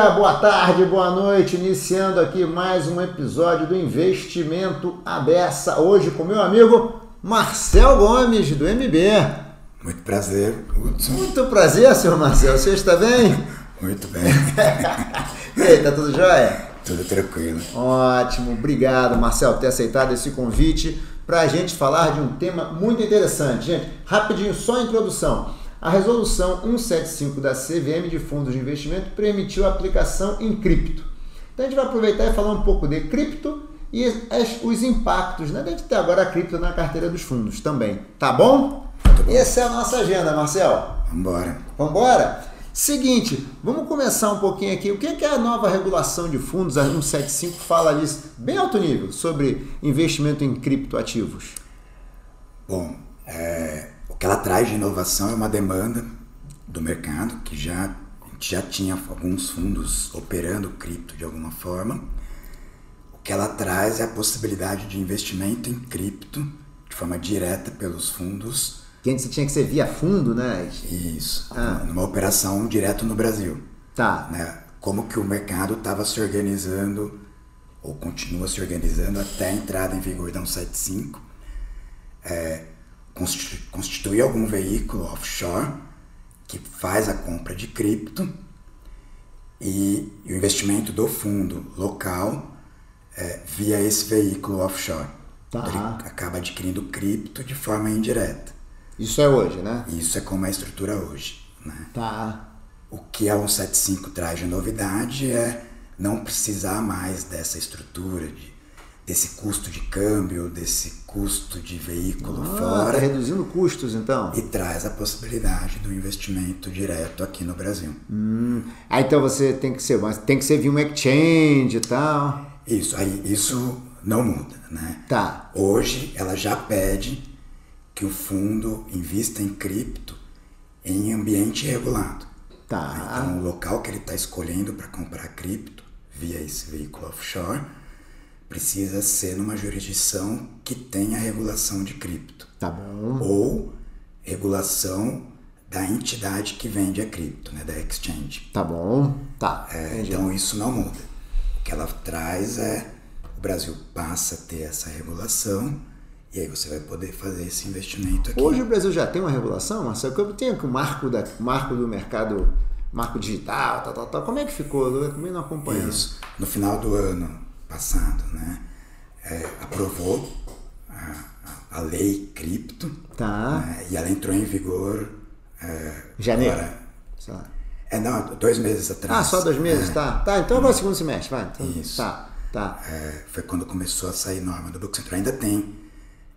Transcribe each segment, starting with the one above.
dia, boa tarde, boa noite. Iniciando aqui mais um episódio do Investimento Abessa. Hoje com meu amigo Marcel Gomes, do MB. Muito prazer, Hudson. Muito prazer, senhor Marcel. Você está bem? Muito bem. e aí, tá tudo jóia? Tudo tranquilo. Ótimo, obrigado, Marcel, por ter aceitado esse convite para a gente falar de um tema muito interessante. Gente, rapidinho, só a introdução. A resolução 175 da CVM de Fundos de Investimento permitiu a aplicação em cripto. Então a gente vai aproveitar e falar um pouco de cripto e os impactos né, de ter agora a cripto na carteira dos fundos também. Tá bom? bom. Essa é a nossa agenda, Marcel. Vambora. Vambora? Seguinte, vamos começar um pouquinho aqui. O que é a nova regulação de fundos, a 175, fala ali, bem alto nível, sobre investimento em criptoativos? Bom, é, que ela traz de inovação é uma demanda do mercado, que já, já tinha alguns fundos operando cripto de alguma forma. O que ela traz é a possibilidade de investimento em cripto de forma direta pelos fundos. Que antes tinha que ser via fundo, né? Isso, ah. numa operação direto no Brasil. Tá. Né? Como que o mercado estava se organizando, ou continua se organizando até a entrada em vigor da 175. É, constituir algum veículo offshore que faz a compra de cripto e, o investimento do fundo local é, via esse veículo offshore. Tá. Ele acaba adquirindo cripto de forma indireta. Isso é hoje, né? Isso é como é a estrutura hoje. Né? Tá. O que a 175 traz de novidade é não precisar mais dessa estrutura de desse custo de câmbio, desse custo de veículo ah, fora. Tá reduzindo custos, então. E traz a possibilidade do investimento direto aqui no Brasil. Hum. Ah, então você tem que ser, mas tem que ser via um exchange e tal. Isso, aí isso não muda, né? Tá. Hoje ela já pede que o fundo invista em cripto em ambiente regulado. Tá. Então o local que ele está escolhendo para comprar cripto via esse veículo offshore precisa ser numa jurisdição que tenha regulação de cripto. Tá bom. Ou regulação da entidade que vende a cripto, né, da exchange. Tá bom. Tá. É, então isso não muda. O que ela traz é o Brasil passa a ter essa regulação e aí você vai poder fazer esse investimento aqui. Hoje o Brasil já tem uma regulação, Marcelo, que eu tenho o marco, da, marco do mercado, marco digital, tal, tal, tal. Como é que ficou? Eu também não acompanho. Isso. No final do ano passado, né, é, aprovou a, a, lei cripto tá. Né, e ela entrou em vigor é, janeiro. Agora, é, não, dois meses atrás. Ah, só dois meses, é, tá. Tá, então agora é o segundo semestre, vai. Então, isso. Tá, tá. É, foi quando começou a sair norma do Banco Central. Ainda tem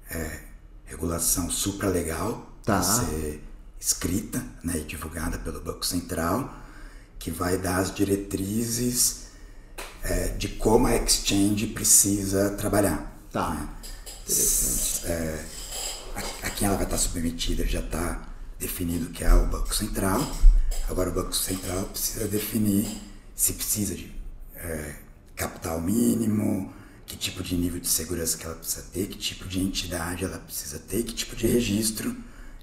é, regulação supralegal tá. a ser escrita né, e divulgada pelo Banco Central, que vai dar as diretrizes é, de como a exchange precisa trabalhar. Tá. Né? É, a, a quem ela vai estar submetida já está definido que é o Banco Central. Agora o Banco Central precisa definir se precisa de é, capital mínimo, que tipo de nível de segurança que ela precisa ter, que tipo de entidade ela precisa ter, que tipo de registro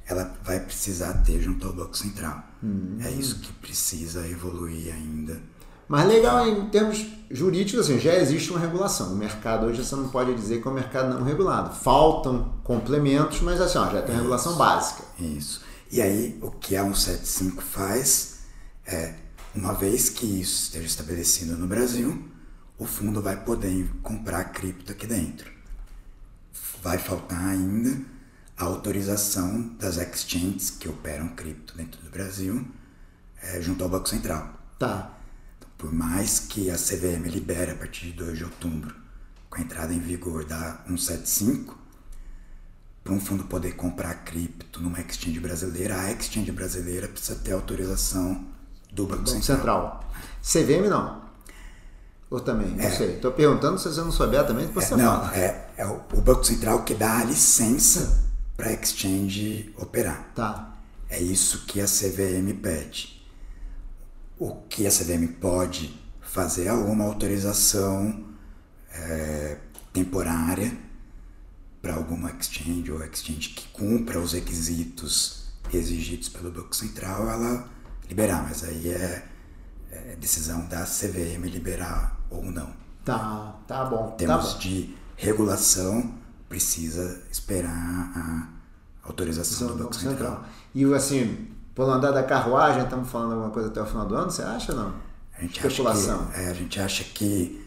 ela vai precisar ter junto ao Banco Central. Hum. É isso que precisa evoluir ainda mas legal em termos jurídicos, assim, já existe uma regulação. O mercado hoje você não pode dizer que é um mercado não regulado. Faltam complementos, mas assim, ó, já tem uma regulação básica. Isso. E aí, o que a 175 faz é, uma vez que isso esteja estabelecido no Brasil, o fundo vai poder comprar cripto aqui dentro. Vai faltar ainda a autorização das exchanges que operam cripto dentro do Brasil é, junto ao Banco Central. Tá. Por mais que a CVM libere a partir de 2 de outubro, com a entrada em vigor da 175, para um fundo poder comprar cripto numa exchange brasileira, a exchange brasileira precisa ter autorização do Banco, Banco Central. Central. CVM não. Ou também? Não é, sei. Estou perguntando se você não souber também, depois é, você Não, fala. é, é o, Banco Central que dá a licença para a exchange operar. Tá. É isso que a CVM pede o que a CVM pode fazer é alguma autorização é, temporária para alguma exchange ou exchange que cumpra os requisitos exigidos pelo Banco Central, ela liberar, mas aí é, é decisão da CVM liberar ou não. Tá, tá bom. Temos tá bom. de regulação, precisa esperar a autorização do Banco Central. E assim, pelo andar da carruagem, estamos falando alguma coisa até o final do ano, você acha ou não? A gente Especulação. Acha que, é, a gente acha que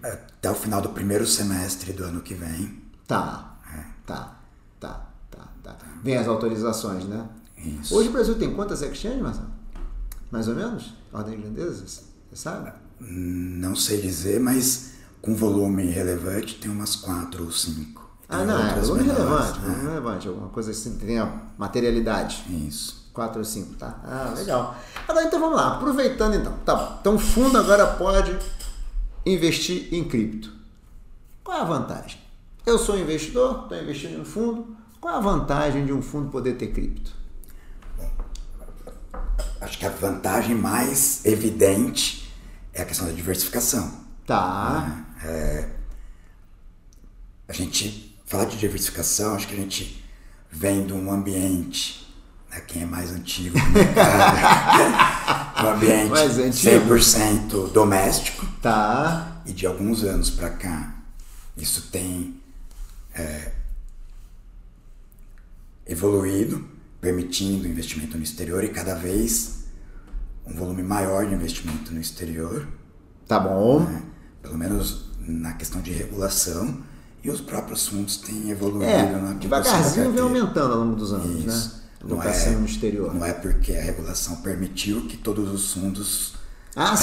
até o final do primeiro semestre do ano que vem. Tá. É. Tá. Tá. Tá. Tá. Vem as autorizações, né? Isso. Hoje o Brasil tem quantas exchanges, Marcelo? Mais ou menos? Ordem de grandeza? Você sabe? Não sei dizer, mas com volume relevante tem umas quatro ou cinco. Ah, Tem não, é menores, relevante, né? volume relevante, alguma coisa assim que tenha materialidade. Isso. 4 ou 5, tá? Ah, legal. Agora então vamos lá, aproveitando então. Tá bom. Então o fundo agora pode investir em cripto. Qual é a vantagem? Eu sou investidor, estou investindo em um fundo. Qual é a vantagem de um fundo poder ter cripto? Acho que a vantagem mais evidente é a questão da diversificação. Tá. A gente falar de diversificação, acho que a gente vem de um ambiente, né, quem é mais antigo mercado, um ambiente Mais antigo. 100% doméstico Tá. e de alguns anos para cá isso tem é, evoluído, permitindo investimento no exterior e cada vez um volume maior de investimento no exterior, Tá bom. né, pelo menos na questão de regulação, e os próprios fundos têm evoluído É, na composição da devagarzinho vem aumentando ao longo dos anos, Isso. né? Não Locação é, no exterior. não é porque a regulação permitiu que todos os fundos Ah,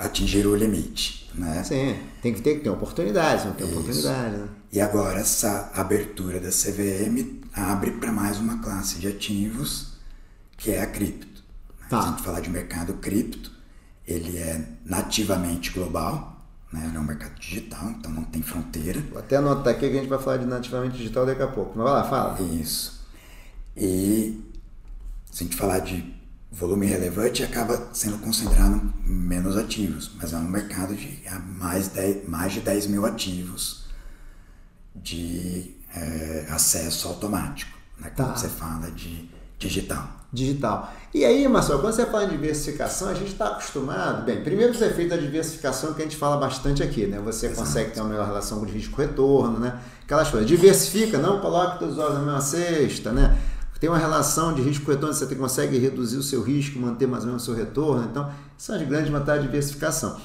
atingiram o limite. Né? Sim, tem que ter que ter oportunidades, não tem Isso. oportunidade, né? E agora essa abertura da CVM abre para mais uma classe de ativos que é a cripto. Tá. Se a gente falar de mercado cripto, ele é nativamente global, né? ele é um mercado digital, então não tem fronteira. Vou até anotar aqui que a gente vai falar de nativamente digital daqui a pouco. Mas vai lá, fala. Isso. E se a gente falar de volume relevante, acaba sendo concentrado em menos ativos, mas é um mercado de mais, 10, mais de 10 mil ativos de eh, acesso automático, né, quando Tá. você fala de digital. Digital. E aí, Marcelo, quando você fala em diversificação, a gente está acostumado. Bem, primeiro os efeitos da diversificação que a gente fala bastante aqui, né? Você consegue ter uma melhor relação com risco-retorno, né? Aquelas coisas. Diversifica, não coloque todos os ovos na mesma cesta, né? Tem uma relação de risco-retorno, você consegue reduzir o seu risco, manter mais ou menos o seu retorno. Então, são as grandes vantagens da diversificação.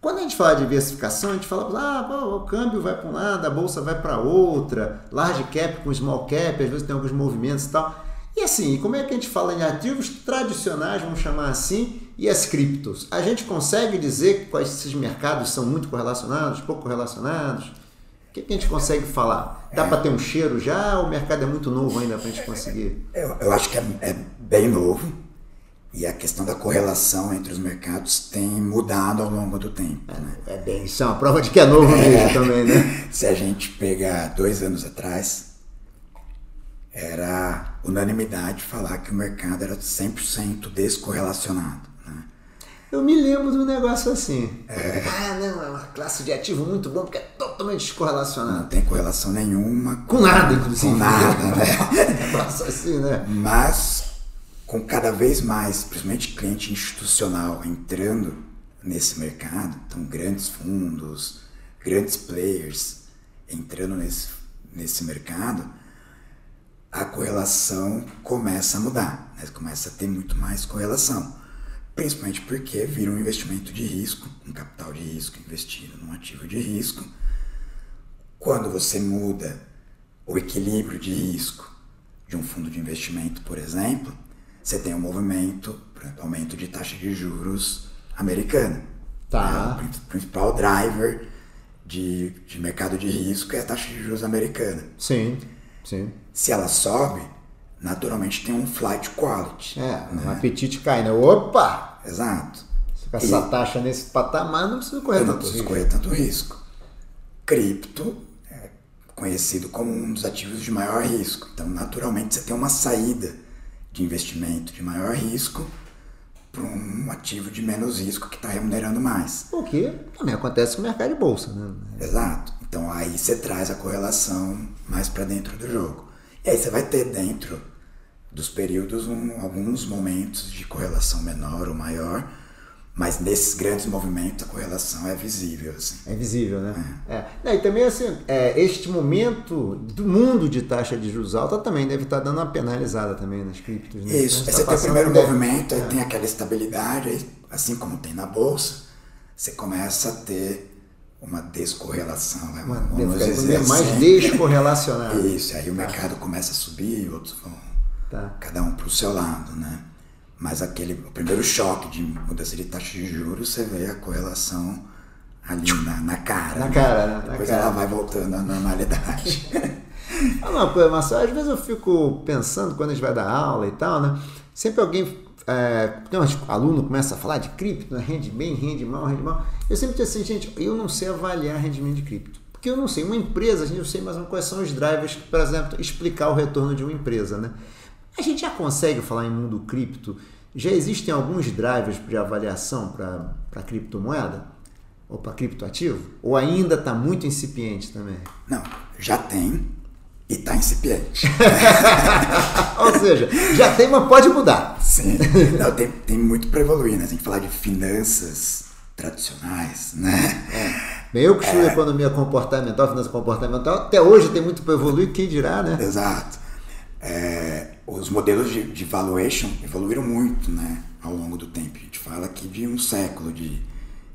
Quando a gente fala de diversificação, a gente fala, ah, o câmbio vai para um lado, a bolsa vai para outra, large cap com small cap, às vezes tem alguns movimentos e tal. E assim, como é que a gente fala em ativos tradicionais, vamos chamar assim, e as criptos? A gente consegue dizer quais esses mercados são muito correlacionados, pouco correlacionados? O que, que a gente consegue falar? Dá para ter um cheiro já ou o mercado é muito novo ainda para a gente conseguir? Eu, eu acho que é, é bem novo e a questão da correlação entre os mercados tem mudado ao longo do tempo. Né? É bem, isso é uma prova de que é novo mesmo também, né? Se a gente pegar dois anos atrás, era unanimidade falar que o mercado era 100% descorrelacionado. Né? Eu me lembro de um negócio assim. Ah, não, é uma classe de ativo muito bom porque é totalmente descorrelacionado. Não tem correlação nenhuma Com nada, inclusive. Com nada, né? negócio assim, né? Mas com cada vez mais, principalmente cliente institucional entrando nesse mercado, então grandes fundos, grandes players entrando nesse, nesse mercado, a correlação começa a mudar, né? começa a ter muito mais correlação. Principalmente porque vira um investimento de risco, um capital de risco investido num ativo de risco. Quando você muda o equilíbrio de risco de um fundo de investimento, por exemplo, você tem um movimento, por exemplo, aumento de taxa de juros americana. Tá. É, o principal driver de, de mercado de risco é a taxa de juros americana. Sim, sim. Se ela sobe, naturalmente tem um flight quality. É, o apetite cai, né? Opa! Exato. Se com essa taxa nesse patamar, não precisa correr não tanto risco. correr tanto risco. Cripto é conhecido como um dos ativos de maior risco. Então, naturalmente, você tem uma saída de investimento de maior risco para um ativo de menos risco que está remunerando mais. O que também acontece com o mercado de bolsa, né? Exato. Então aí você traz a correlação mais para dentro do jogo. E aí você vai ter dentro dos períodos um, alguns momentos de correlação menor ou maior, mas nesses grandes movimentos a correlação é visível. Assim. É visível, né? É. é. E também assim, é, este momento do mundo de taxa de juros alta também deve estar dando uma penalizada também nas criptos. Né? Isso, você tá tem o primeiro deve... movimento, aí é. tem aquela estabilidade, aí, assim como tem na bolsa, você começa a ter uma descorrelação, né? uma, vamos dizer assim. mais descorrelacionado. Isso, aí o mercado começa a subir, outros vão tá. cada um para o seu lado, né? Mas aquele o primeiro choque de mudança de taxa de juros, você vê a correlação ali na, na cara. Na né? cara, né? Depois cara. ela vai voltando à normalidade. Uma coisa, Marcelo, às vezes eu fico pensando quando a gente vai dar aula e tal, né? Sempre alguém é, tem um aluno começa a falar de cripto, né? rende bem, rende mal, rende mal. Eu sempre disse assim, gente, eu não sei avaliar rendimento de cripto. Porque eu não sei, uma empresa, a gente não sei mais quais são os drivers, por exemplo, explicar o retorno de uma empresa, né? A gente já consegue falar em mundo cripto? Já existem alguns drivers de avaliação para criptomoeda? Ou para criptoativo? Ou ainda está muito incipiente também? Não, já tem e está incipiente. Ou seja, já tem, mas pode mudar. Sim, Não, tem, tem muito para evoluir, né? Tem que falar de finanças tradicionais, né? É. Eu que estudo é. economia comportamental, finança comportamental, até hoje tem muito para evoluir, quem dirá, né? Exato. É, os modelos de, de valuation evoluíram muito né, ao longo do tempo. A gente fala aqui de um século de,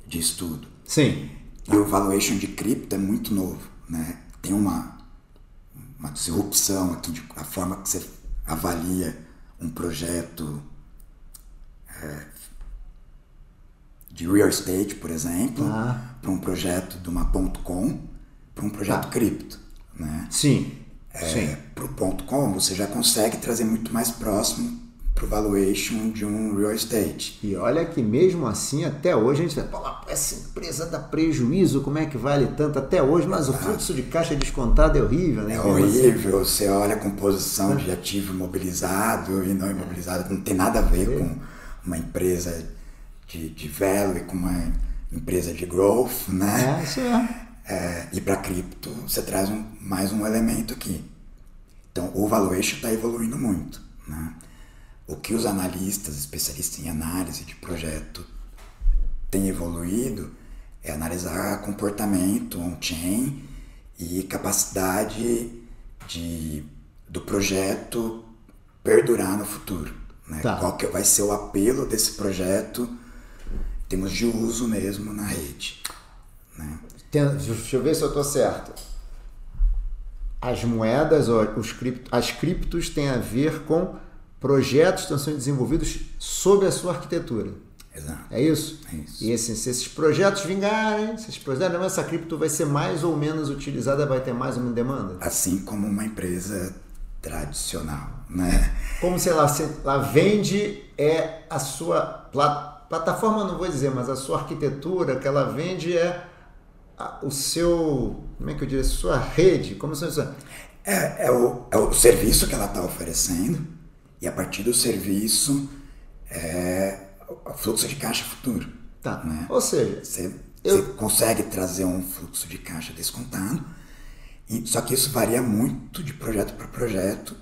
de estudo. Sim. E o valuation de cripto é muito novo. Né? Tem uma, uma disrupção aqui, de, a forma que você avalia um projeto é, de real estate, por exemplo, ah. para um projeto de uma .com, para um projeto ah. cripto. Né? Sim é, para o ponto com, você já consegue trazer muito mais próximo para o valuation de um real estate. E olha que mesmo assim, até hoje a gente fala, essa empresa dá prejuízo, como é que vale tanto até hoje? Mas o fluxo de caixa descontado é horrível, né? É horrível, você olha a composição de ativo imobilizado e não imobilizado, não tem nada a ver é. com uma empresa de, de value, com uma empresa de growth, né? É, isso é. É, e para cripto, você traz um, mais um elemento aqui. Então, o valuation está evoluindo muito. Né? O que os analistas, especialistas em análise de projeto, têm evoluído é analisar comportamento on-chain e capacidade de, do projeto perdurar no futuro. Né? Tá. Qual que vai ser o apelo desse projeto em termos de uso mesmo na rede. Né? deixa eu ver se eu estou certo. As moedas, os cripto, as criptos têm a ver com projetos estão sendo desenvolvidos sob a sua arquitetura. Exato. É isso? É isso. E assim, se esses projetos vingarem, se esses projetos, essa cripto vai ser mais ou menos utilizada, vai ter mais uma demanda? Assim como uma empresa tradicional, né? Como, sei lá, se ela vende é a sua plataforma, não vou dizer, mas a sua arquitetura que ela vende é o seu, como é que eu diria, sua rede, como se é, é, o, é o serviço que ela está oferecendo e a partir do serviço é o fluxo de caixa futuro. Tá. Né? Ou seja, você, eu... você consegue trazer um fluxo de caixa descontado, e, só que isso varia muito de projeto para projeto,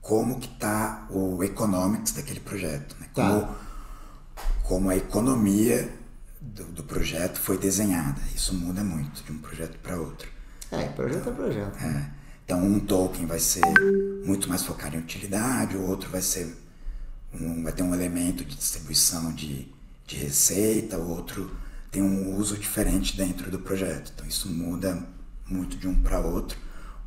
como que está o economics daquele projeto, né? Tá. como, como a economia do, do, projeto foi desenhada. Isso muda muito de um projeto para outro. É, projeto é projeto. É. Então um token vai ser muito mais focado em utilidade, o outro vai ser um, vai ter um elemento de distribuição de, de receita, o outro tem um uso diferente dentro do projeto. Então isso muda muito de um para outro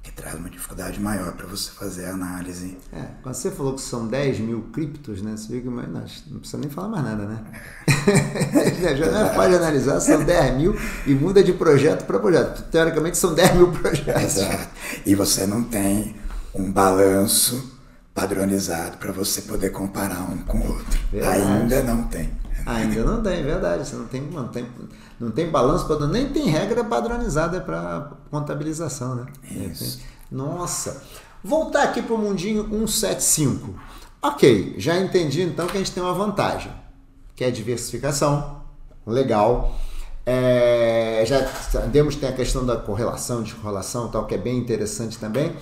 que traz uma dificuldade maior para você fazer a análise. É, quando você falou que são 10 mil criptos, né? Você viu que não, não precisa nem falar mais nada, né? Já não é fácil analisar, são 10 mil e muda de projeto para projeto. Teoricamente são 10 mil projetos. Exato. E você não tem um balanço padronizado para você poder comparar um com o outro. Verdade. Ainda não tem. Ainda não tem, verdade. Você não tem, não tem, não tem balanço, nem tem regra padronizada para contabilização, né? Isso. Nossa. Voltar aqui para o mundinho 175. Ok, já entendi então que a gente tem uma vantagem, que é a diversificação. Legal. É, já sabemos tem a questão da correlação, descorrelação, tal, que é bem interessante também.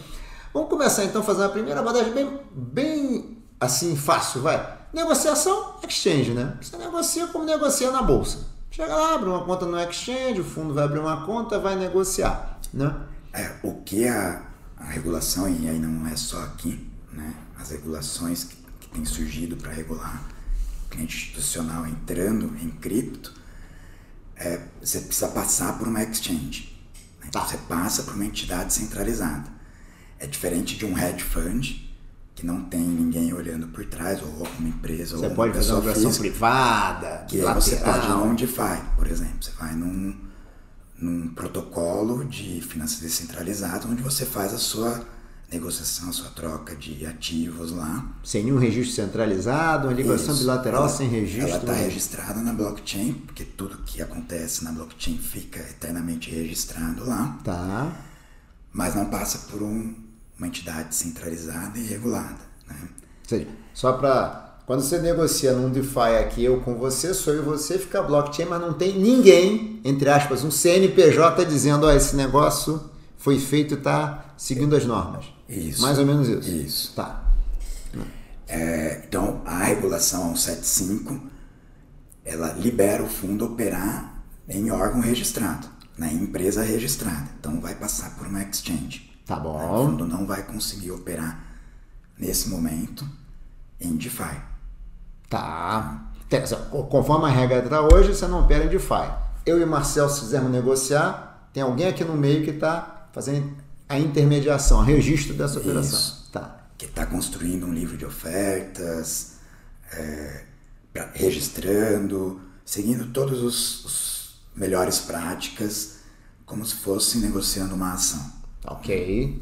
Vamos começar então a fazer uma primeira abordagem bem, bem assim fácil, vai. Negociação, exchange, né? Você negocia como negocia na bolsa. Chega lá, abre uma conta no exchange, o fundo vai abrir uma conta, vai negociar, né? É, o que a, a regulação, e aí não é só aqui, né? As regulações que, que têm surgido para regular cliente institucional entrando em cripto, é, você precisa passar por uma exchange. Né? Então, você passa por uma entidade centralizada. É diferente de um hedge fund, que não tem ninguém olhando por trás, ou uma empresa, você ou pode uma fazer uma privada, que aí você pode ir num DeFi, por exemplo. Você vai num, num protocolo de finanças descentralizadas, onde você faz a sua negociação, a sua troca de ativos lá. Sem nenhum registro centralizado, uma negociação Isso. bilateral Ela- sem registro. Ela está registrada na blockchain, porque tudo que acontece na blockchain fica eternamente registrado lá, Tá. mas não passa por um- uma entidade centralizada e regulada. Né? Ou seja, só para. Quando você negocia num DeFi aqui, eu com você, sou eu e você, fica blockchain, mas não tem ninguém, entre aspas, um CNPJ dizendo, ó, esse negócio foi feito e está seguindo as normas. Isso. Mais ou menos isso. Isso. Tá. É, então, a regulação 175, ela libera o fundo operar em órgão registrado, na empresa registrada. Então, vai passar por uma exchange. Tá O bom. fundo não vai conseguir operar nesse momento em DeFi. Tá. Tem- Conforme a regra está hoje, você não opera em DeFi. Eu e o Marcel, se quisermos negociar, tem alguém aqui no meio que está fazendo a intermediação, o registro dessa operação. Isso. Tá. que está construindo um livro de ofertas, é, pra- registrando, seguindo todas os melhores práticas, como se fosse negociando uma ação. Ok.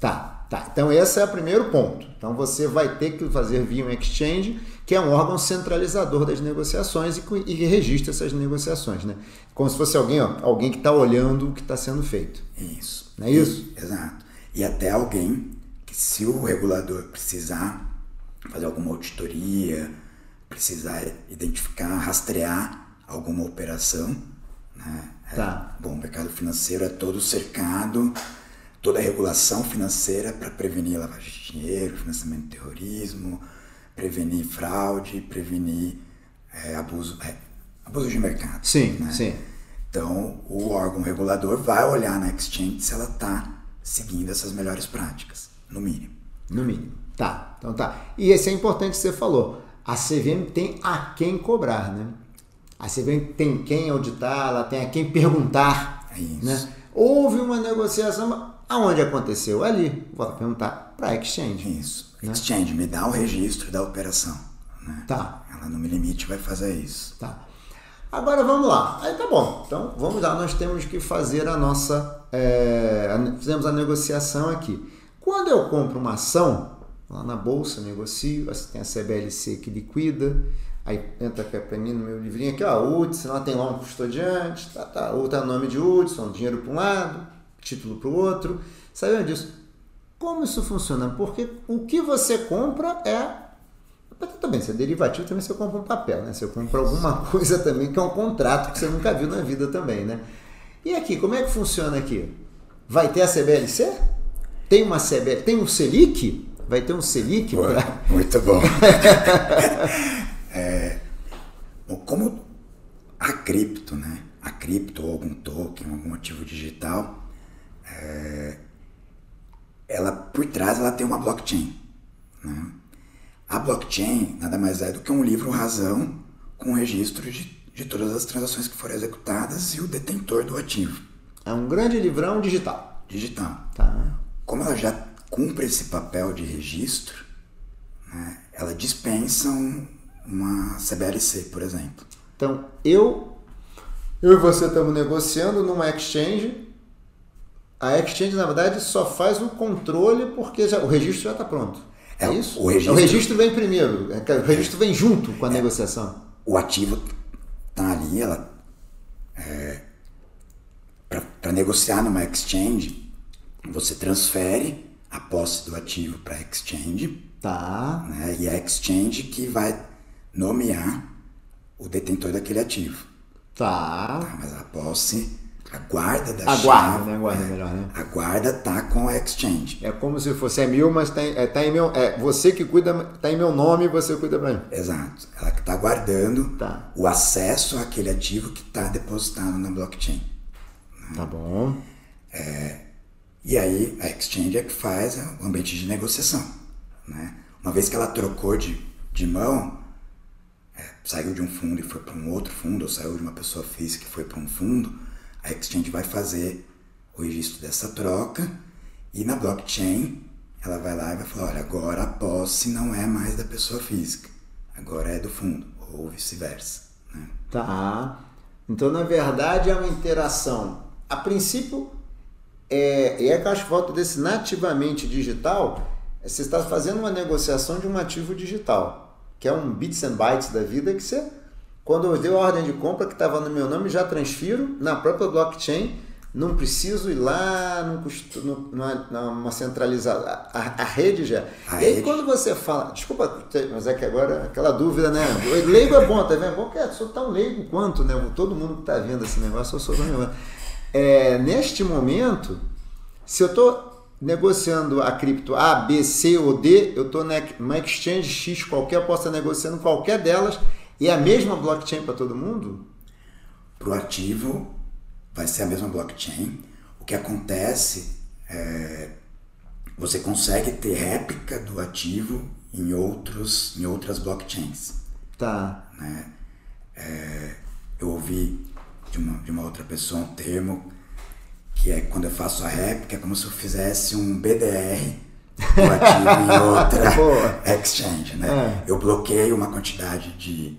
Tá, tá. Então esse é o primeiro ponto. Então você vai ter que fazer via um exchange, que é um órgão centralizador das negociações e, e registra essas negociações, né? Como se fosse alguém, ó, alguém que está olhando o que está sendo feito. Isso. Não é isso? E- exato. E até alguém que, se o regulador precisar fazer alguma auditoria, precisar identificar, rastrear alguma operação, né? É, Tá. bom, o mercado financeiro é todo cercado, toda a regulação financeira para prevenir lavagem de dinheiro, financiamento do terrorismo, prevenir fraude, prevenir é, abuso, é, abuso de mercado. Sim, né? sim. Então, o órgão regulador vai olhar na exchange se ela está seguindo essas melhores práticas, no mínimo. No mínimo. Tá, então tá. E esse é importante que você falou. A CVM tem a quem cobrar, né? A CVM tem quem auditar, ela tem a quem perguntar. É isso. Né? Houve uma negociação, aonde aconteceu? Ali. Vou perguntar para a exchange. Isso. Né? Exchange, me dá o registro da operação. Né? Tá. Ela no limite vai fazer isso. Tá. Agora vamos lá. Aí tá bom. Então vamos lá. Nós temos que fazer a nossa. é, fizemos a negociação aqui. Quando eu compro uma ação, lá na bolsa, negocio, tem a CBLC que liquida. Aí entra aqui para mim no meu livrinho aqui, ó, Hudson, lá tem lá um custodiante, tá, tá, outro é o nome de Hudson, dinheiro para um lado, título para o outro. Sabendo disso? Como isso funciona? Porque o que você compra é também, se é derivativo, também você compra um papel, né? Você compra alguma coisa também que é um contrato que você nunca viu na vida também, né? E aqui, como é que funciona aqui? Vai ter a CBLC? Tem uma CBLC? Tem um Selic? Vai ter um Selic? Pra- Muito bom. É, como a cripto, né? A cripto ou algum token, algum ativo digital, é, ela por trás ela tem uma blockchain. Né? A blockchain nada mais é do que um livro razão com registro de, de todas as transações que foram executadas e o detentor do ativo É um grande livrão digital. digital. Tá? Como ela já cumpre esse papel de registro, né, ela dispensa um- uma CBLC, por exemplo. Então, eu, eu e você estamos negociando numa exchange. A exchange, na verdade, só faz o controle porque já- o registro já está pronto. É, É, isso? o registro- O registro vem primeiro. é O registro vem junto com a negociação. O ativo tá ali, ela para negociar numa exchange, você transfere a posse do ativo para a exchange, Tá. né, e é a exchange que vai nomear o detentor daquele ativo. Tá. Tá? Mas a posse A guarda da A chave. guarda, né? A guarda é melhor, né? A guarda tá com a exchange. É como se fosse é meu, mas tá é, tá em meu. É você que cuida, tá em meu nome e você cuida pra mim. Exato. Ela que está guardando Tá. o acesso àquele ativo que está depositado na blockchain. Tá bom. E aí a exchange é que faz o ambiente de negociação. Né? Uma vez que ela trocou de, de mão, é, saiu de um fundo e foi para um outro fundo, ou saiu de uma pessoa física e foi para um fundo, a exchange vai fazer o registro dessa troca e na blockchain ela vai lá e vai falar, olha, agora a posse não é mais da pessoa física, agora é do fundo, ou vice-versa. Né? Tá. Então, na verdade, é uma interação. A princípio, é, e é que eu acho volta desse nativamente digital, é você está fazendo uma negociação de um ativo digital, que é um bits and bytes da vida que você, quando eu dei a ordem de compra que estava no meu nome, já transfiro na própria blockchain, não preciso ir lá custo, numa, numa centralizada, a, a rede já. A e aí rede. quando você fala, desculpa, mas é que agora aquela dúvida, né? Leigo é bom, tá vendo? É bom que eu sou tão leigo quanto, né? Todo mundo que tá vendo esse negócio, eu sou tão leigo. É, neste momento, se eu estou negociando a cripto A, B, C ou D, eu estou numa exchange X qualquer, posso estar negociando qualquer delas e é a mesma blockchain para todo mundo? Para o ativo, vai ser a mesma blockchain. O que acontece é você consegue ter réplica do ativo em, outros, em outras blockchains. Tá. Né? É, eu ouvi de uma, de uma outra pessoa um termo que é quando eu faço a réplica, é como se eu fizesse um BDR do ativo em outra Boa. exchange. Né? É. Eu bloqueio uma quantidade de,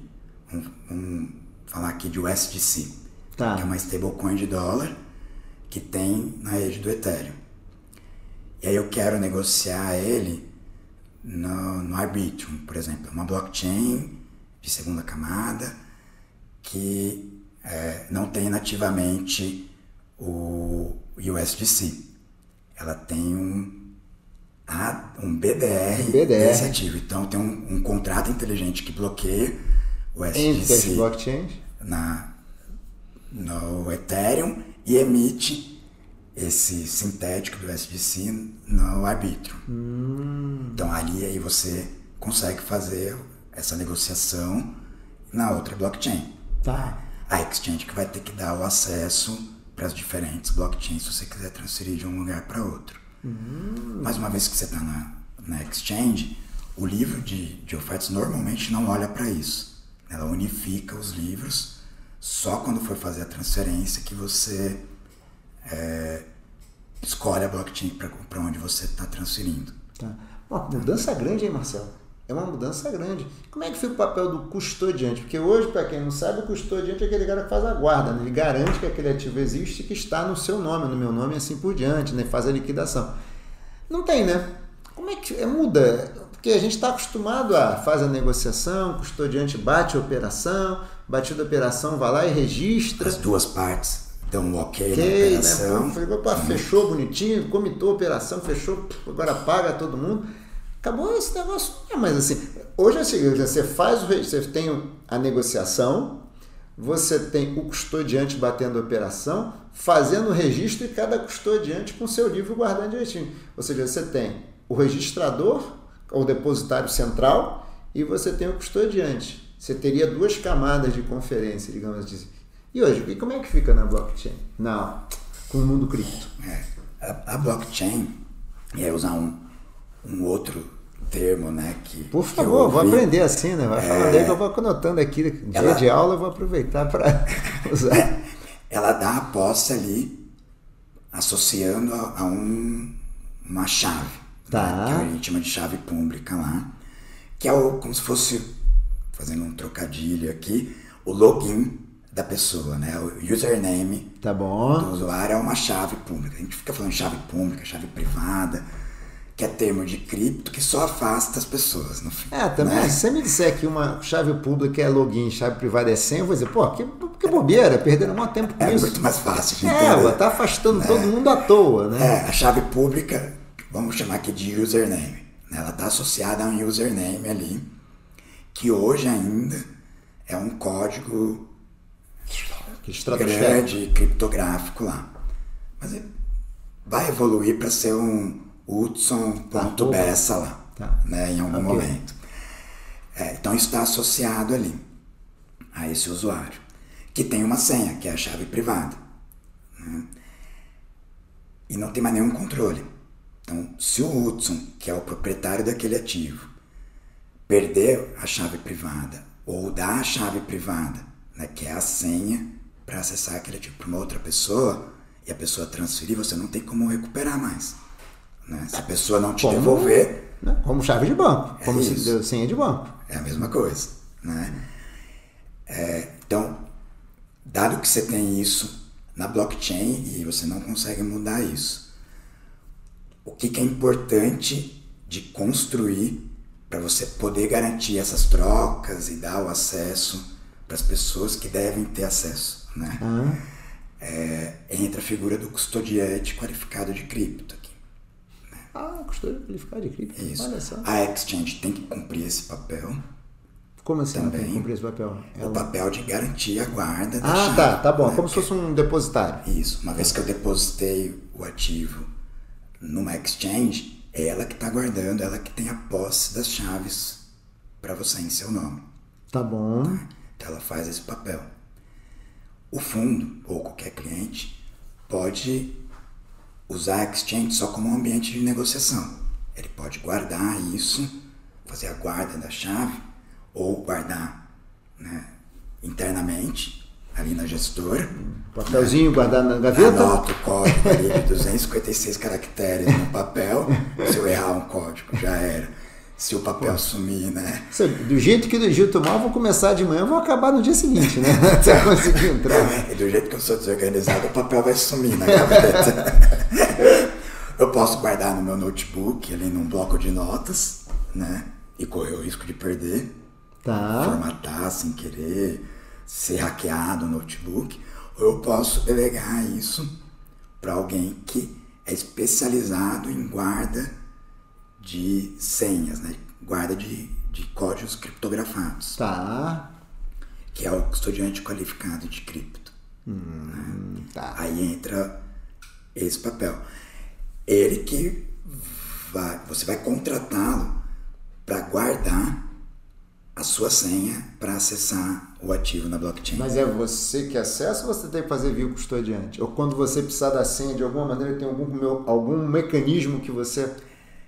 um, um, falar aqui de USDC, Tá. que é uma stablecoin de dólar que tem na rede do Ethereum. E aí eu quero negociar ele no, no Arbitrum, por exemplo, uma blockchain de segunda camada que é, não tem nativamente o USDC. Ela tem um, um BDR, BDR. ativo. Então tem um, um contrato inteligente que bloqueia o USDC blockchains? na, no Ethereum e emite esse sintético do SDC no Arbitrum. Então ali aí você consegue fazer essa negociação na outra blockchain. Tá. A exchange que vai ter que dar o acesso para as diferentes blockchains se você quiser transferir de um lugar para outro. Mas uma vez que você está na, na exchange, o livro de, de ofertas normalmente não olha para isso. Ela unifica os livros só quando for fazer a transferência que você é, escolhe a blockchain para onde você está transferindo. Tá. Uma mudança grande, hein, Marcelo? É uma mudança grande. Como é que fica o papel do custodiante? Porque hoje, para quem não sabe, o custodiante é aquele cara que faz a guarda, né? ele garante que aquele ativo existe e que está no seu nome, no meu nome e assim por diante, né? faz a liquidação. Não tem, né? Como é que é, muda? Porque a gente está acostumado a faz a negociação, o custodiante bate a operação, batida a operação, vai lá e registra. As duas partes dão um ok, Ok, na né? operação. Foi, opa, fechou bonitinho, comitou a operação, fechou, agora paga todo mundo. Acabou esse negócio. É, mas assim, hoje é o seguinte, você faz o re- você tem a negociação, você tem o custodiante batendo a operação, fazendo o registro e cada custodiante com seu livro guardando direitinho. Ou seja, você tem o registrador, ou depositário central, e você tem o custodiante. Você teria duas camadas de conferência, digamos assim. E hoje, e como é que fica na blockchain? Não, com o mundo cripto. É, a, a blockchain, aí usar um, um outro termo, né? Que, Por que eu favor, vou ouvi. aprender assim, né? Vai falando aí que eu vou anotando aqui. Dia Ela- de aula eu vou aproveitar para usar. Ela dá a posse ali, associando a, a um, uma chave. Tá. né, que a gente chama de chave pública lá. Que é o, como se fosse, fazendo um trocadilho aqui, o login da pessoa, né? O username Tá do usuário é uma chave pública. A gente fica falando chave pública, chave privada, que é termo de cripto que só afasta as pessoas. No fim, É, também, né? se você me disser que uma chave pública é login, chave privada é senha, eu vou dizer, pô, que, que bobeira, perderam um tempo com É isso. muito mais fácil de É, entender. tá afastando todo mundo à toa, né? É, a chave pública, vamos chamar aqui de username. né? Ela está associada a um username ali, que hoje ainda é um código grande, criptográfico lá. Mas vai evoluir para ser um Hudson.bessa lá, tá. né, em algum okay. momento. É, então isso está associado ali a esse usuário, que tem uma senha, que é a chave privada. Né? E não tem mais nenhum controle. Então, se o Hudson, que é o proprietário daquele ativo, perder a chave privada ou dar a chave privada, né, que é a senha para acessar aquele ativo para uma outra pessoa, e a pessoa transferir, você não tem como recuperar mais. Né? Se a pessoa não te como, devolver. Né? Como chave de banco, é como isso. senha de banco. É a mesma coisa. Né? É, então, dado que você tem isso na blockchain e você não consegue mudar isso, o que, que é importante de construir para você poder garantir essas trocas e dar o acesso para as pessoas que devem ter acesso, né? Uhum. É, entra a figura do custodiante qualificado de cripto? Ah, custódio qualificado de cripto. Isso. Olha só. A exchange tem que cumprir esse papel. Como assim também, tem que cumprir esse papel? Ela... O papel de garantir a guarda da Ah, chave, tá, tá bom. Né? Como se fosse um depositário. Isso. Uma vez que eu depositei o ativo numa exchange, é ela que está guardando, ela que tem a posse das chaves para você em seu nome. Tá bom. Tá? Então ela faz esse papel. O fundo ou qualquer cliente pode usar a exchange só como um ambiente de negociação. Ele pode guardar isso, fazer a guarda da chave ou guardar né, internamente ali na gestora. Papelzinho né? guardado na gaveta? Anota o código ali de 256 caracteres no papel. Se eu errar um código, já era se o papel Pô. sumir, né? Do jeito que o Egito tomar, vou começar de manhã, vou acabar no dia seguinte, né? Até conseguir entrar. E do jeito que eu sou desorganizado, o papel vai sumir na gaveta. eu posso guardar no meu notebook, ali num bloco de notas, né? E correr o risco de perder. Tá. Formatar sem querer, ser hackeado o notebook. Ou eu posso delegar isso para alguém que é especializado em guarda de senhas, né? guarda de, de códigos criptografados. Tá. Que é o custodiante qualificado de cripto. Hum, né? tá. Aí entra esse papel. Ele que vai, você vai contratá-lo para guardar a sua senha para acessar o ativo na blockchain. Mas é você que acessa ou você tem que fazer via custodiante? Ou quando você precisar da senha de alguma maneira tem algum, algum mecanismo que você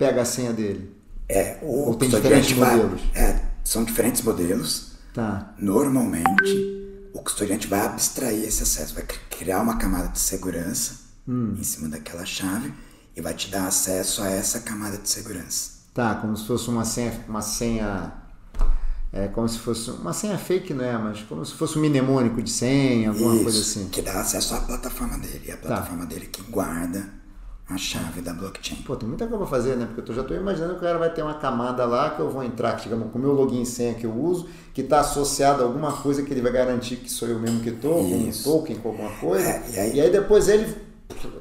pega a senha dele? É, o Ou tem diferentes vai, modelos? É, são diferentes modelos. Tá. Normalmente, o custodiante vai abstrair esse acesso, vai criar uma camada de segurança hum. em cima daquela chave e vai te dar acesso a essa camada de segurança. Tá, como se fosse uma senha, uma senha é como se fosse uma senha fake, não é? Mas como se fosse um mnemônico de senha, alguma Isso, coisa assim. Que dá acesso à plataforma dele. E a tá. plataforma tá. dele que guarda a chave da blockchain. Pô, tem muita coisa pra fazer, né? Porque eu já estou imaginando que o cara vai ter uma camada lá que eu vou entrar, digamos, com o meu login e senha que eu uso, que está associado a alguma coisa que ele vai garantir que sou eu mesmo que estou, com um token, com alguma coisa. É, e, aí... e, aí... depois ele.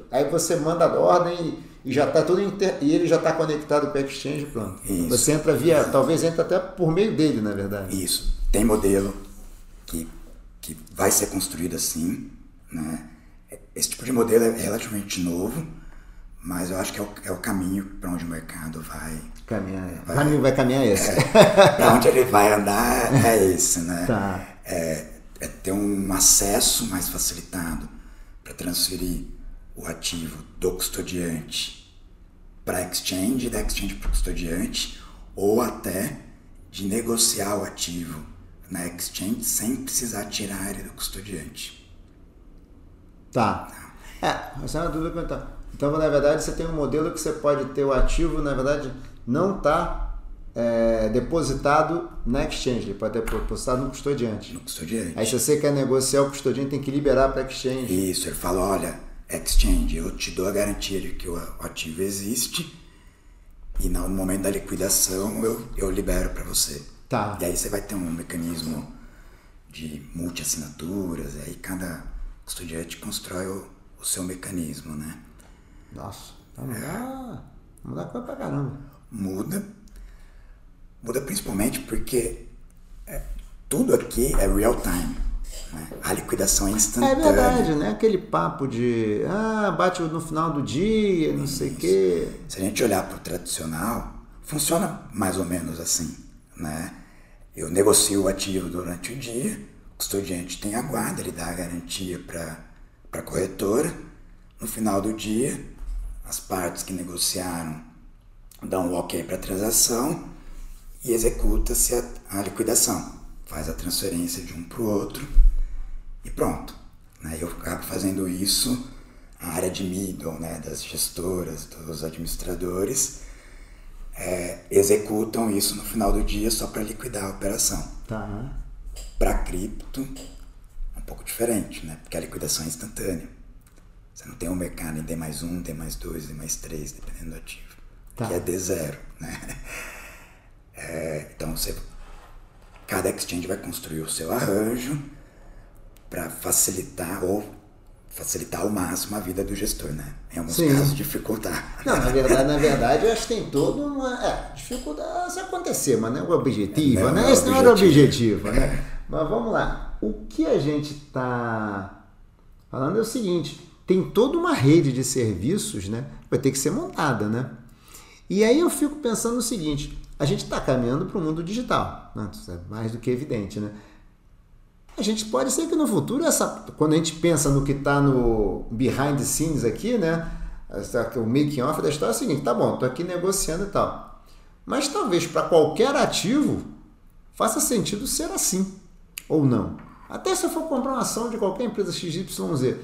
Aí você manda a ordem e, e já está tudo inter... e ele já está conectado o Exchange, pronto. Isso. Você entra via. Talvez entre até por meio dele, na verdade. Isso. Tem modelo que, que vai ser construído assim, né? Esse tipo de modelo é relativamente novo mas eu acho que é o, é o caminho para onde o mercado vai. Caminhar, vai, caminho vai caminhar esse. É, para onde ele vai andar é esse, né? Tá. É, é ter um acesso mais facilitado para transferir o ativo do custodiante para exchange, da exchange para o custodiante, ou até de negociar o ativo na exchange sem precisar tirar ele do custodiante. Tá. É, essa é uma dúvida que eu. Então, na verdade, você tem um modelo que você pode ter o ativo, na verdade, não está é, depositado na exchange, ele pode ter depositado no custodiante. No custodiante. Aí, se você quer negociar, o custodiante tem que liberar para a exchange. Isso, ele fala: olha, exchange, eu te dou a garantia de que o ativo existe e no momento da liquidação eu, eu libero para você. Tá. E aí você vai ter um mecanismo de multi-assinaturas, aí cada custodiante constrói o, o seu mecanismo, né? Nossa, tá mudar, muda coisa pra caramba. Muda. Muda principalmente porque é, tudo aqui é real time. Né? A liquidação é É instantânea. verdade, né? Aquele papo de ah, bate no final do dia, não sei o quê. Se a gente olhar para o tradicional, funciona mais ou menos assim, né? Eu negocio o ativo durante o dia, o custodiante tem a guarda, ele dá a garantia para a corretora. No final do dia, as partes que negociaram dão o ok para a transação e executa-se a, a liquidação. Faz a transferência de um para o outro e pronto. Né? Eu acabo fazendo isso, a área de middle, né, das gestoras, dos administradores, é, executam isso no final do dia só para liquidar a operação. Tá. Para cripto, é um pouco diferente, né? porque a liquidação é instantânea. Você não tem um mercado em D mais um, D mais dois, D mais três, dependendo do ativo, Tá. que é D zero. Né? É, então, você, cada exchange vai construir o seu arranjo para facilitar ou facilitar ao máximo a vida do gestor, né? Em alguns Sim. casos, dificultar. Não, na verdade, na verdade, eu acho que tem toda uma é, dificuldade se acontecer, mas não é o objetivo, Não, né? não é Esse não era o objetivo. objetivo, né? Mas vamos lá. O que a gente está falando é o seguinte: tem toda uma rede de serviços, né? Vai ter que ser montada, né? E aí eu fico pensando o seguinte: a gente está caminhando para o mundo digital, né? Isso é mais do que evidente, né? A gente pode ser que no futuro, essa, quando a gente pensa no que está no behind the scenes aqui, né? O making off da história é o seguinte: tá bom, tô aqui negociando e tal. Mas talvez para qualquer ativo faça sentido ser assim, ou não. Até se eu for comprar uma ação de qualquer empresa XYZ,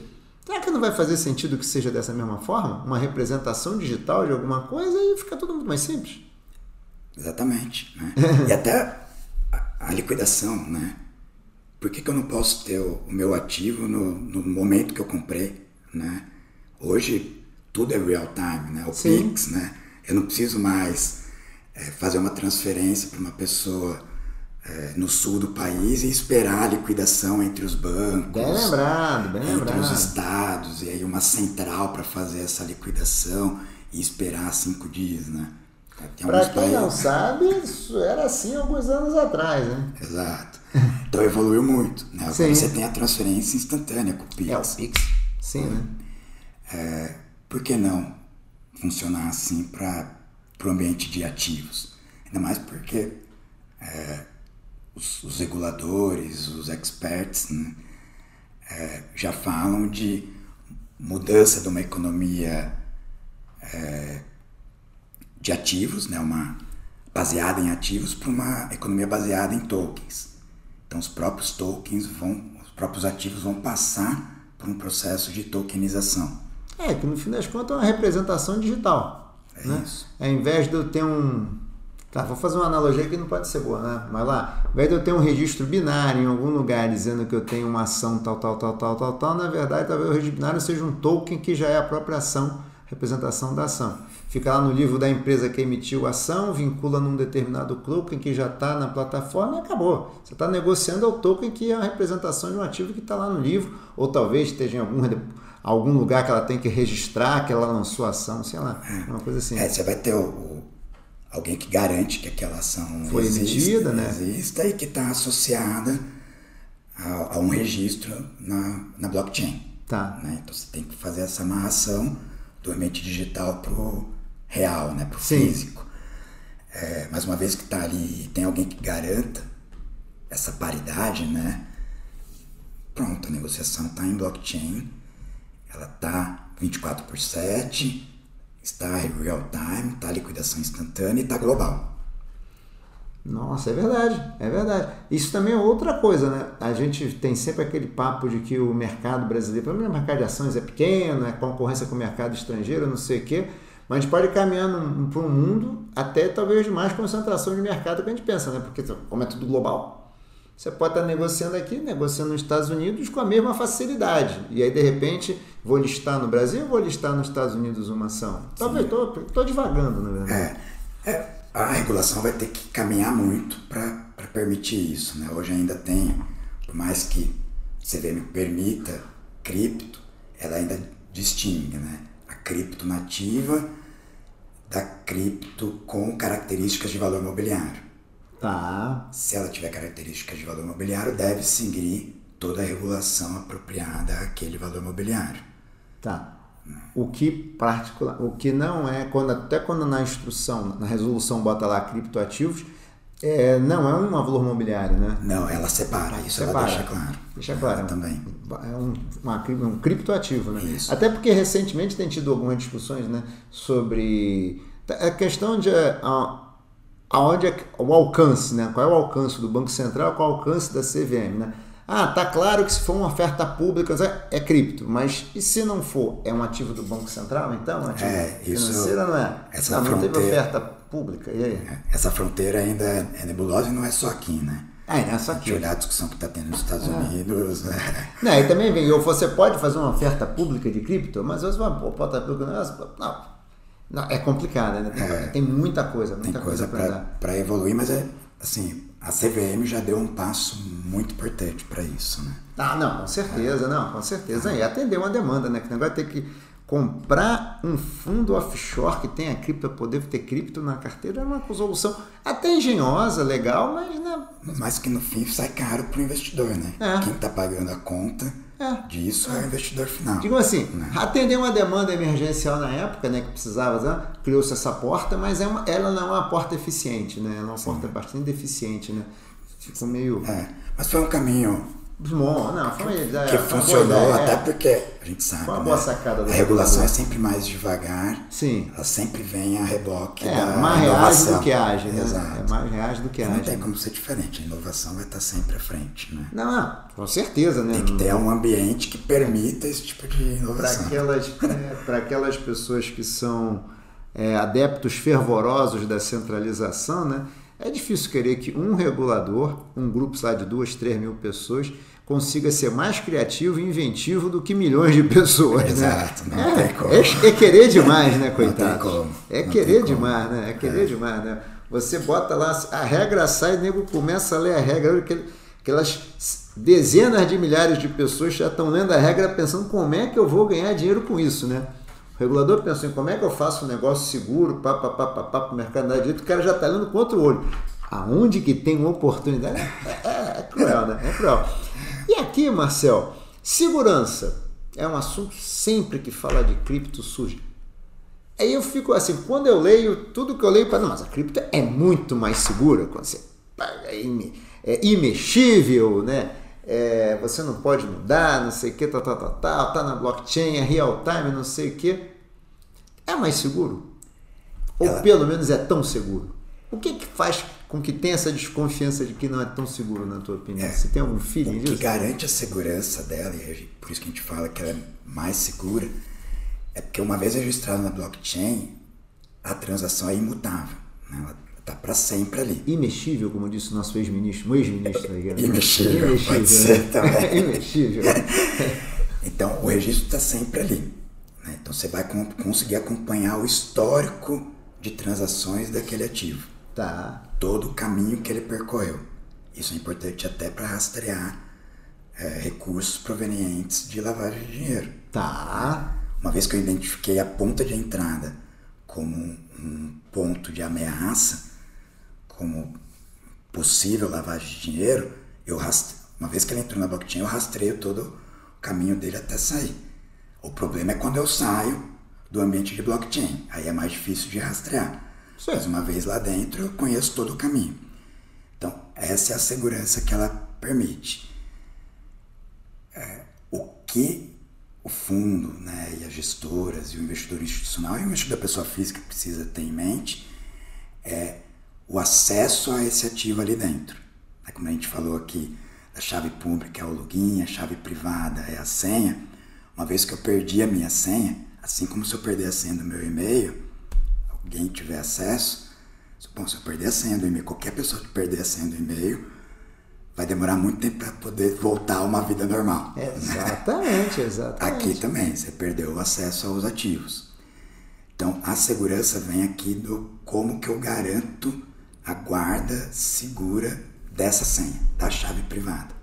será que não vai fazer sentido que seja dessa mesma forma? Uma representação digital de alguma coisa e fica tudo muito mais simples? Exatamente. Né? e até a, a liquidação, né? Por que, que eu não posso ter o, o meu ativo no, no momento que eu comprei, né? Hoje tudo é real time, né? O Sim. Pix, né? Eu não preciso mais eh, fazer uma transferência para uma pessoa eh, no sul do país e esperar a liquidação entre os bancos. Bem lembrado, bem entre os lembrado. estados e aí uma central para fazer essa liquidação e esperar cinco dias, né? Para quem não países- sabe, isso era assim alguns anos atrás, né? Exato. Então evoluiu muito. Né? Agora Sim. você tem a transferência instantânea com o Pix. É o Pix. Sim, né? Por que não funcionar assim para o ambiente de ativos? Ainda mais porque é, os, os reguladores, os experts, né, é, já falam de mudança de uma economia é, de ativos, né, uma baseada em ativos, para uma economia baseada em tokens. Então os próprios tokens vão, os próprios ativos vão passar por um processo de tokenização. É, que no fim das contas é uma representação digital. É né? isso. Ao invés de eu ter um. Tá, vou fazer uma analogia que não pode ser boa, né? Mas lá, ao invés de eu ter um registro binário em algum lugar dizendo que eu tenho uma ação tal, tal, tal, tal, tal, tal, na verdade, talvez o registro binário seja um token que já é a própria ação, representação da ação. Fica lá no livro da empresa que emitiu a ação, vincula num determinado token que já está na plataforma e acabou. Você está negociando o token que é a representação de um ativo que está lá no livro, ou talvez esteja em algum, algum lugar que ela tem que registrar que ela lançou a ação, sei lá, uma coisa assim. É, você vai ter o- alguém que garante que aquela ação Foi existe, emitida, né? exista e que está associada a, a um registro na, na blockchain. Tá. né? Então você tem que fazer essa amarração do ambiente digital para o real, né? para o físico. É, mas uma vez que está ali e tem alguém que garanta essa paridade, né? Pronto, a negociação está em blockchain, ela está 24 por 7, está em real time, está liquidação instantânea e está global. Nossa, é verdade, é verdade. Isso também é outra coisa, né? A gente tem sempre aquele papo de que o mercado brasileiro, pelo menos o mercado de ações é pequeno, é concorrência com o mercado estrangeiro, não sei o quê, mas a gente pode caminhar para um mundo até talvez mais concentração de mercado que a gente pensa, né? Porque como é tudo global, você pode estar negociando aqui, negociando nos Estados Unidos com a mesma facilidade. E aí, de repente, vou listar no Brasil ou vou listar nos Estados Unidos uma ação? Talvez, estou devagando, na verdade. É, é, a regulação vai ter que caminhar muito para permitir isso. Né? Hoje ainda tem, por mais que CVM permita cripto, ela ainda distingue né? a cripto nativa da cripto com características de valor imobiliário. Tá, Se ela tiver características de valor imobiliário, deve seguir toda a regulação apropriada àquele valor mobiliário. Tá. O que particular, o que não é quando até quando na instrução, na resolução bota lá criptoativos, é, não é um valor mobiliário, né? Não, ela separa, isso separa. ela deixa claro. Deixa claro. Também. É um, uma, um criptoativo, né? Isso. Até porque recentemente tem tido algumas discussões né, sobre a questão de a, aonde é o alcance, né? Qual é o alcance do Banco Central, qual é o alcance da CVM, né? Ah, tá claro que se for uma oferta pública é, é cripto, mas e se não for? É um ativo do Banco Central, então? Um ativo é, isso, financeiro não é? Essa não, fronteira, não teve oferta pública, e aí? É, essa fronteira ainda é nebulosa e não é só aqui, né? É, não é só aqui. De olhar a discussão que está tendo nos Estados é. Unidos. Né? Não, e também vem, você pode fazer uma oferta pública de cripto, mas você vai, pô, oferta pública, não, não, é complicado, né? É. Tem muita coisa, muita Tem coisa, coisa para evoluir, mas é assim, a CVM já deu um passo muito importante para isso, né? Ah, não, com certeza, é. não, com certeza. E atender uma demanda, né? Que o negócio é ter que comprar um fundo offshore que tenha cripto poder ter cripto na carteira é uma solução até engenhosa, legal, mas né? Mas que no fim sai caro para o investidor, né? É. Quem está pagando a conta é. disso é. o investidor final. Digo assim, né? atender uma demanda emergencial na época, né, que precisava, né, criou-se essa porta, mas é uma, ela não é uma porta eficiente, né? É uma Sim. porta bastante deficiente, né? Ficou meio. É, mas foi um caminho Bom, não, foi que, que funcionou até porque a gente sabe. Foi uma boa né? sacada A regulação é sempre mais devagar. Sim. Ela sempre vem a reboque é, da mais reage do que age, né? Exato. É mais reage do que não age. Não tem como ser diferente. A inovação vai estar sempre à frente, né? Não, não com certeza, né? Tem que ter um ambiente que permita esse tipo de inovação. Para aquelas, é, aquelas pessoas que são é, adeptos fervorosos da centralização, né? É difícil querer que um regulador, um grupo lá de duas, três mil pessoas, consiga ser mais criativo e inventivo do que milhões de pessoas. Né? Exato, né? não é, tem como. É, é, querer demais, né, coitado? Não tem como. É não querer demais, né? É querer é. demais, né? Você bota lá, a regra sai, o nego começa a ler a regra, aquelas dezenas de milhares de pessoas já estão lendo a regra pensando como é que eu vou ganhar dinheiro com isso, né? O regulador pensa em como é que eu faço um negócio seguro, pá, pá, pá, pá, pá, para o mercado da direito, o cara já está lendo com outro olho. Aonde que tem uma oportunidade? É, é, é cruel, né? É cruel. E aqui, Marcel, segurança é um assunto sempre que fala de cripto surge. Aí eu fico assim, quando eu leio, tudo que eu leio, para mas a cripto é muito mais segura quando você é, é imexível, né? É, você não pode mudar, não sei o que, tal, tal, tal, tal, tá na blockchain, é real time, não sei o que. É mais seguro? Ou Ela... pelo menos é tão seguro? O que, que faz com que tenha essa desconfiança de que não é tão seguro, na tua opinião? É, Você tem algum feeling o disso? O que garante a segurança dela, e por isso que a gente fala que ela é mais segura, é porque uma vez registrada na blockchain, a transação é imutável. Né? Ela está para sempre ali. Imexível, como disse o nosso ex-ministro, um ex-ministro. Né? Imexível, Imexível, pode ser né? também. Imexível. então, o registro está sempre ali. Né? Então, você vai conseguir acompanhar o histórico de transações daquele ativo. Tá. Todo o caminho que ele percorreu. Isso é importante até para rastrear é, recursos provenientes de lavagem de dinheiro. Tá. Uma vez que eu identifiquei a ponta de entrada como um ponto de ameaça, como possível lavagem de dinheiro, eu rastre... uma vez que ele entrou na blockchain, eu rastreio todo o caminho dele até sair. O problema é quando eu saio do ambiente de blockchain. Aí é mais difícil de rastrear. Sim. Mas uma vez lá dentro, eu conheço todo o caminho. Então, essa é a segurança que ela permite. É, o que o fundo, né, e as gestoras, e o investidor institucional, e o investidor da pessoa física precisa ter em mente é o acesso a esse ativo ali dentro. É como a gente falou aqui, a chave pública é o login, a chave privada é a senha. Uma vez que eu perdi a minha senha, assim como se eu perder a senha do meu e-mail, alguém tiver acesso, bom, se eu perder a senha do e-mail, qualquer pessoa que perder a senha do e-mail, vai demorar muito tempo para poder voltar a uma vida normal. Exatamente, exatamente. Aqui também, você perdeu o acesso aos ativos. Então, a segurança vem aqui do como que eu garanto a guarda segura dessa senha, da chave privada.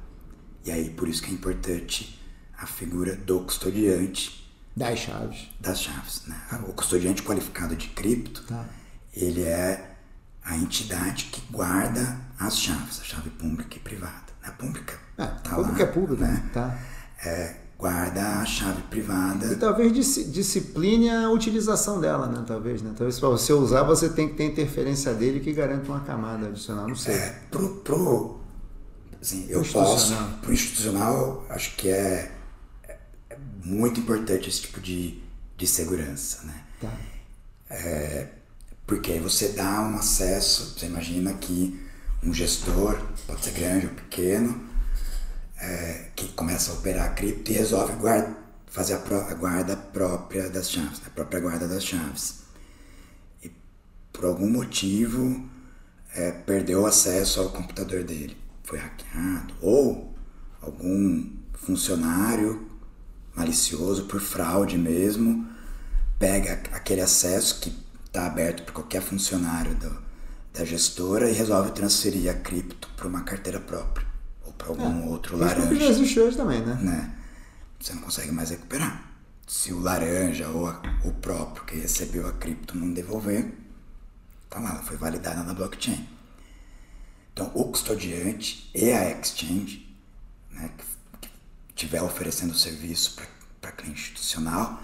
E aí, por isso que é importante a figura do custodiante das chaves. Das chaves. Né? O custodiante qualificado de cripto, tá. ele é a entidade que guarda as chaves, a chave pública e privada. É pública. É, tá público lá, é público, né? Tá. É, guarda a chave privada. E talvez disci- discipline a utilização dela, né? Talvez, né? Talvez para você usar, você tem que ter interferência dele que garante uma camada adicional, não sei. É, pro, pro, assim, eu posso, pro institucional, acho que é, é- é muito importante esse tipo de, de segurança, né? Tá. Porque aí você dá um acesso, você imagina que um gestor, pode ser grande ou pequeno, é, que começa a operar a cripto e resolve guarda, fazer a, a guarda própria das chaves, né? a própria guarda das chaves. E por algum motivo é, perdeu o acesso ao computador dele, foi hackeado, ou algum funcionário malicioso por fraude mesmo pega aquele acesso que está aberto para qualquer funcionário do- da gestora e resolve transferir a cripto para uma carteira própria para algum outro é o que já laranja, existe hoje também, né? né? Você não consegue mais recuperar. Se o laranja ou a- o próprio que recebeu a cripto não devolver, tá lá, ela foi validada na blockchain. Então, o custodiante e a exchange, né, que, que estiver oferecendo serviço para cliente institucional,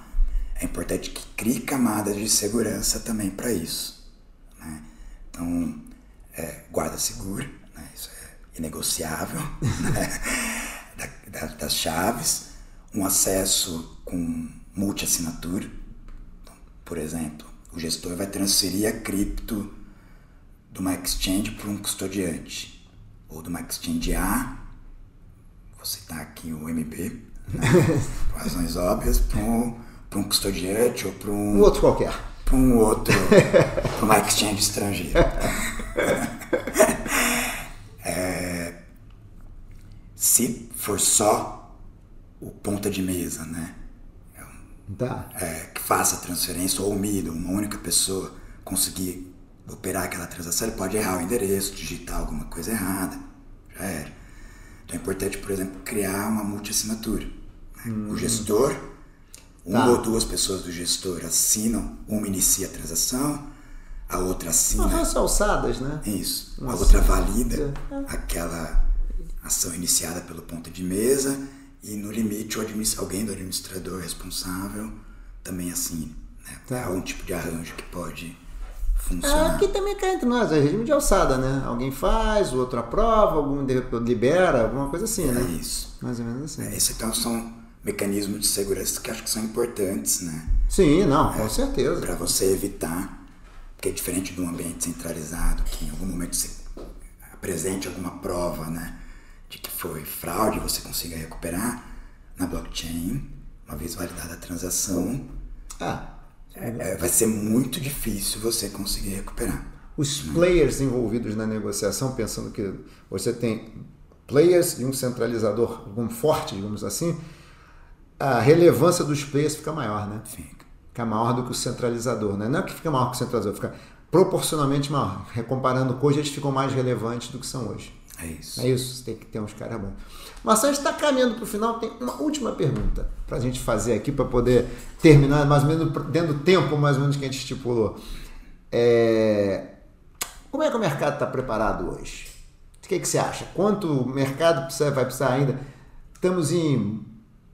é importante que crie camadas de segurança também para isso. né? Então, é, guarda segura, isso inegociável, né, da- da- das chaves, um acesso com multi-assinatura. Então, por exemplo, o gestor vai transferir a cripto de uma exchange para um custodiante, ou de uma exchange A, vou citar aqui o MB, né, por razões óbvias, para um, para um custodiante ou para um, Um outro qualquer. para um outro, para uma exchange estrangeira. É, se for só o ponta de mesa, né? Tá. é, que faça a transferência ou umida, uma única pessoa conseguir operar aquela transação, ele pode errar o endereço, digitar alguma coisa errada, já era. Então é importante, por exemplo, criar uma multi-assinatura. né? O gestor, uma Tá. ou duas pessoas do gestor assinam, uma inicia a transação, a outra assina. Umas alçadas, né? Isso. Uma a outra valida É. aquela ação iniciada pelo ponto de mesa e no limite alguém do administrador responsável também assine. Né? Tá. É um tipo de arranjo que pode Ah, funcionar. aqui também cai entre nós, é regime de alçada, né? Alguém faz, o outro aprova, algum de- libera, alguma coisa assim, né? É isso. Mais ou menos assim. É, Esses então são mecanismos de segurança que acho que são importantes, né? Sim, não, com certeza. Para você evitar, porque é diferente de um ambiente centralizado, que em algum momento você apresente alguma prova, né, de que foi fraude, você consiga recuperar na blockchain, uma vez validada a transação, Ah, é, vai ser muito difícil você conseguir recuperar. os players envolvidos na negociação, pensando que você tem players e um centralizador forte, digamos assim, a relevância dos players fica maior, né? Fica. Fica maior do que o centralizador, né? Não é que fica maior que o centralizador, fica proporcionalmente maior. Comparando com hoje, eles ficam mais relevantes do que são hoje. É isso. É isso, você tem que ter uns caras bons. Marcelo, a gente está caminhando para o final. Tem uma última pergunta para a gente fazer aqui, para poder terminar, mais ou menos dentro do tempo mais ou menos que a gente estipulou. É, Como é que o mercado está preparado hoje? O que, que você acha? Quanto o mercado precisa, vai precisar ainda? Estamos em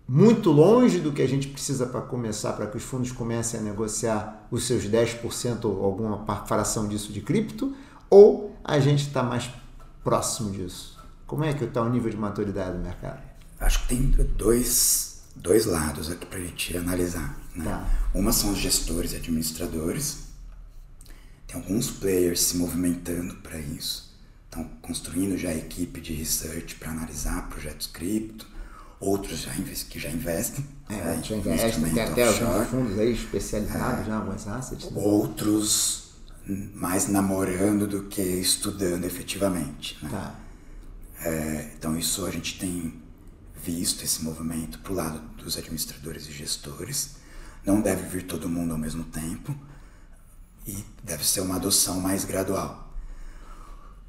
muito longe do que a gente precisa para começar, para que os fundos comecem a negociar os seus 10% ou alguma fração disso de cripto? Ou a gente está mais próximo disso? Como é que está o nível de maturidade do mercado? Acho que tem dois, dois lados aqui para a gente analisar. Né? Tá. Uma são os gestores e administradores. Tem alguns players se movimentando para isso. Estão construindo já equipe de research para analisar projetos cripto. Outros já que já investem. É, né, a gente em investe, tem até alguns fundos aí especializados já, alguns assets. né? Outros mais namorando do que estudando efetivamente. Né? Tá. É, então isso a gente tem visto esse movimento para o lado dos administradores e gestores. Não deve vir todo mundo ao mesmo tempo e deve ser uma adoção mais gradual.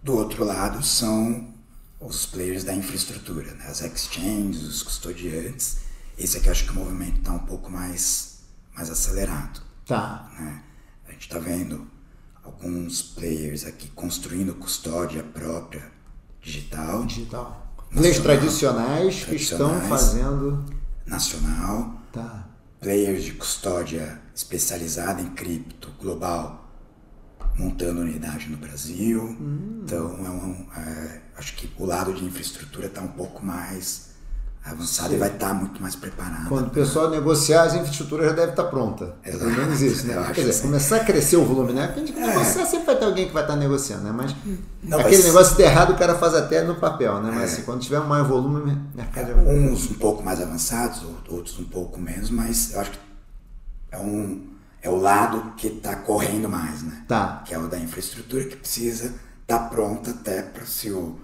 Do outro lado são os players da infraestrutura, né? as exchanges, os custodiantes. Esse aqui eu acho que o movimento está um pouco mais, mais acelerado Tá. né? A gente está vendo alguns players aqui construindo custódia própria digital, Digital. Players Nacional, tradicionais que estão tradicionais. fazendo. nacional, Tá. players de custódia especializada em cripto global montando unidade no Brasil. Hum. Então, é um, é, acho que o lado de infraestrutura está um pouco mais avançado e vai estar muito mais preparado. Quando o pessoal negociar, as infraestruturas já deve estar pronta. É Pelo menos isso, né? Quer dizer, assim. começar a crescer o volume, né? Porque a gente negociar sempre vai ter alguém que vai estar negociando, né? Mas Não, aquele mas- negócio de errado o cara faz até no papel, né? Mas É. assim, quando tiver um maior volume, o mercado já Uns um pouco mais avançados, ou- outros um pouco menos, mas eu acho que é, um, é o lado que está correndo mais, né? Tá. Que é o da infraestrutura que precisa estar pronta até para se o,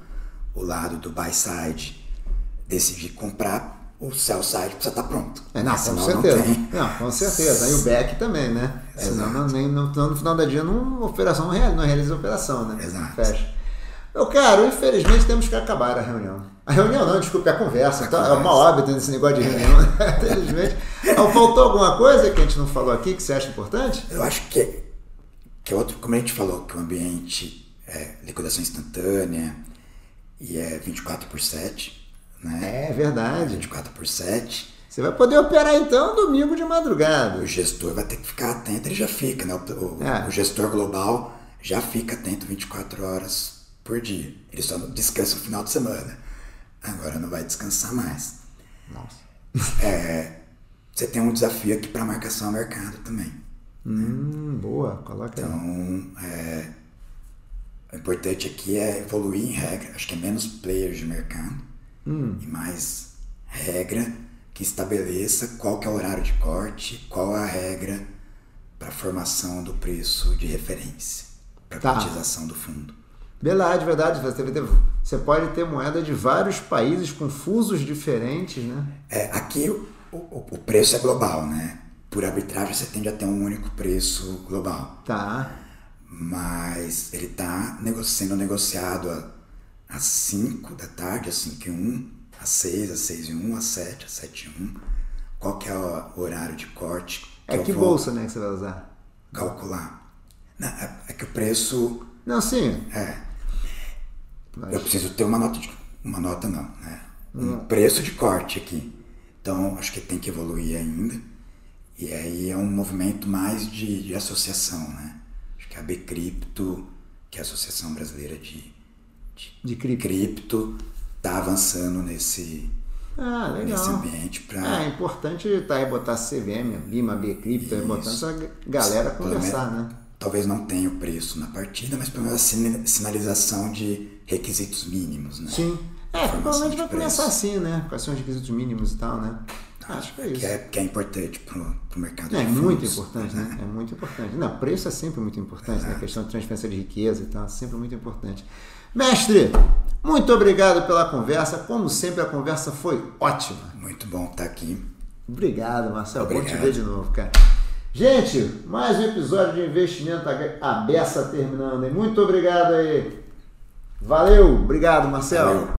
o lado do buy side decidir comprar, o sell side precisa estar pronto. É, não, com certeza. Não. Não, com certeza. Aí o back também, né? Senão não, nem, não, no final da dia não, operação não realiza, não realiza a operação, né? Exato. Fecha. Meu caro, infelizmente temos que acabar a reunião. A reunião não, desculpe, a conversa. Então, É uma óbito nesse negócio de reunião, né? infelizmente. Então, faltou alguma coisa que a gente não falou aqui que você acha importante? Eu acho que, que é outro, como a gente falou, que o ambiente é liquidação instantânea e é 24 por 7, né? É verdade. 24 por 7. Você vai poder operar então domingo de madrugada. O gestor vai ter que ficar atento, ele já fica, né? O, É. o gestor global já fica atento 24 horas por dia. Ele só descansa no final de semana. Agora não vai descansar mais. Nossa. Você tem um desafio aqui para marcação ao mercado também. Hum, boa, coloca aí. Então, é, o importante aqui é evoluir em regra. Acho que é menos players de mercado e mais regra que estabeleça qual que é o horário de corte, qual é a regra para formação do preço de referência, para Tá. cotização do fundo. Verdade, verdade. Você, ter- você pode ter moeda de vários países com fusos diferentes, né? É, aqui o, o- o preço é global, né? Por arbitragem você tende a ter um único preço global. Tá. mas ele está sendo negociado a- às 5 da tarde, às 5 e 1, às 6, às 6 e 1, às 7, às 7 e 1. Qual que é o horário de corte É eu que bolsa, né, que você vai usar? calcular? Não, é, é que o preço Não, sim. é. Mas- Eu preciso ter uma nota de. Uma nota não, né? Um preço de corte aqui. Então acho que tem que evoluir ainda. E aí é um movimento mais de, de associação, né? Acho que a Bcrypto, que é a Associação Brasileira de, De cripto. cripto, está avançando nesse, Ah, nesse legal. ambiente Ah, para é importante tá aí botar CVM, Bima, B Cripto, aí botando essa galera conversar, né? Talvez não tenha o preço na partida, mas pelo menos a sina- sinalização de requisitos mínimos, né? Sim. É, provavelmente vai começar assim, né? Quais são os requisitos mínimos e tal, né? Acho que é isso. Que é, que é importante para o mercado É de muito fundos, importante, né? É muito importante. Não, preço é sempre muito importante, né? A questão de transferência de riqueza e tal, é sempre muito importante. Mestre, muito obrigado pela conversa. Como sempre, a conversa foi ótima. Muito bom estar aqui. Obrigado, Marcelo. Bom te Obrigado. ver de novo, cara. Gente, mais um episódio de investimento a beça terminando. hein? Muito obrigado aí. Valeu. Obrigado, Marcelo. Valeu.